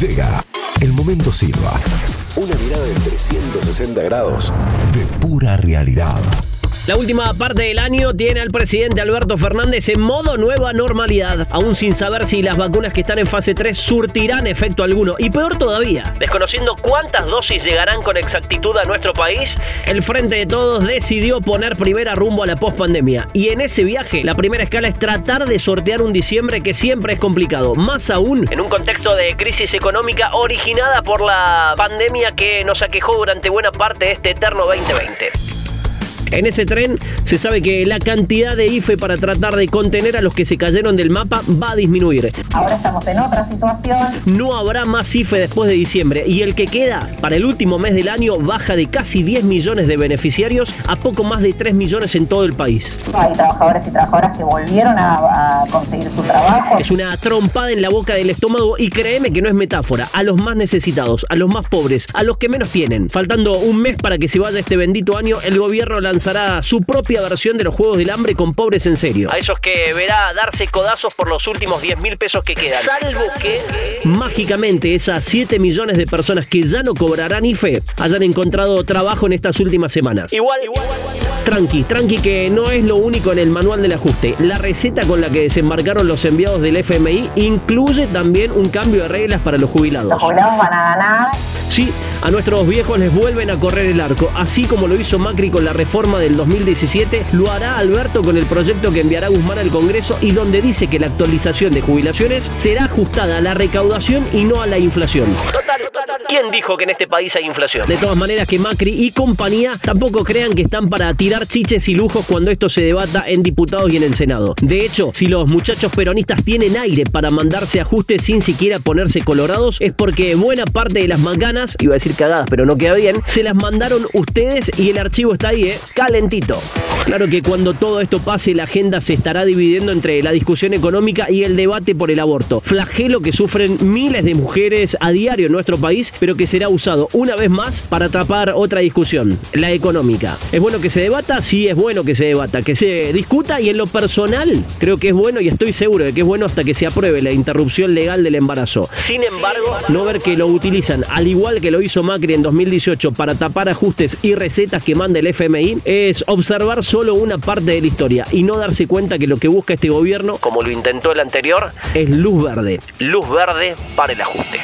Llega el momento Silva. Una mirada de 360 grados de pura realidad. La última parte del año tiene al presidente Alberto Fernández en modo nueva normalidad, aún sin saber si las vacunas que están en fase 3 surtirán efecto alguno. Y peor todavía, desconociendo cuántas dosis llegarán con exactitud a nuestro país, el Frente de Todos decidió poner primera rumbo a la pospandemia. Y en ese viaje, la primera escala es tratar de sortear un diciembre que siempre es complicado, más aún en un contexto de crisis económica originada por la pandemia que nos aquejó durante buena parte de este eterno 2020. En ese tren se sabe que la cantidad de IFE para tratar de contener a los que se cayeron del mapa va a disminuir. Ahora estamos en otra situación. No habrá más IFE después de diciembre y el que queda para el último mes del año baja de casi 10 millones de beneficiarios a poco más de 3 millones en todo el país. Hay trabajadores y trabajadoras que volvieron a, a conseguir su trabajo. Es una trompada en la boca del estómago y créeme que no es metáfora. A los más necesitados, a los más pobres, a los que menos tienen. Faltando un mes para que se vaya este bendito año, el gobierno lanza lanzará su propia versión de los Juegos del Hambre con pobres en serio. A esos que verá darse codazos por los últimos 10 mil pesos que quedan. Salvo que mágicamente esas 7 millones de personas que ya no cobrarán IFE hayan encontrado trabajo en estas últimas semanas. Igual, igual. Tranqui, tranqui que no es lo único en el manual del ajuste. La receta con la que desembarcaron los enviados del FMI incluye también un cambio de reglas para los jubilados. Los jubilados van a ganar. Sí, a nuestros viejos les vuelven a correr el arco, así como lo hizo Macri con la reforma del 2017, lo hará Alberto con el proyecto que enviará Guzmán al Congreso y donde dice que la actualización de jubilaciones será ajustada a la recaudación y no a la inflación. Total. ¿Quién dijo que en este país hay inflación? De todas maneras que Macri y compañía tampoco crean que están para tirar chiches y lujos cuando esto se debata en diputados y en el Senado. De hecho, si los muchachos peronistas tienen aire para mandarse ajustes sin siquiera ponerse colorados, es porque buena parte de las manganas, iba a decir cagadas, pero no queda bien, se las mandaron ustedes y el archivo está ahí, ¿eh? Calentito. Claro que cuando todo esto pase, la agenda se estará dividiendo entre la discusión económica y el debate por el aborto. Flagelo que sufren miles de mujeres a diario en nuestro pero que será usado una vez más para tapar otra discusión, la económica. ¿Es bueno que se debata? Sí, es bueno que se debata, que se discuta y en lo personal creo que es bueno y estoy seguro de que es bueno hasta que se apruebe la interrupción legal del embarazo. Sin embargo, no ver que lo utilizan, al igual que lo hizo Macri en 2018 para tapar ajustes y recetas que manda el FMI, es observar solo una parte de la historia y no darse cuenta que lo que busca este gobierno, como lo intentó el anterior, es luz verde. Luz verde para el ajuste.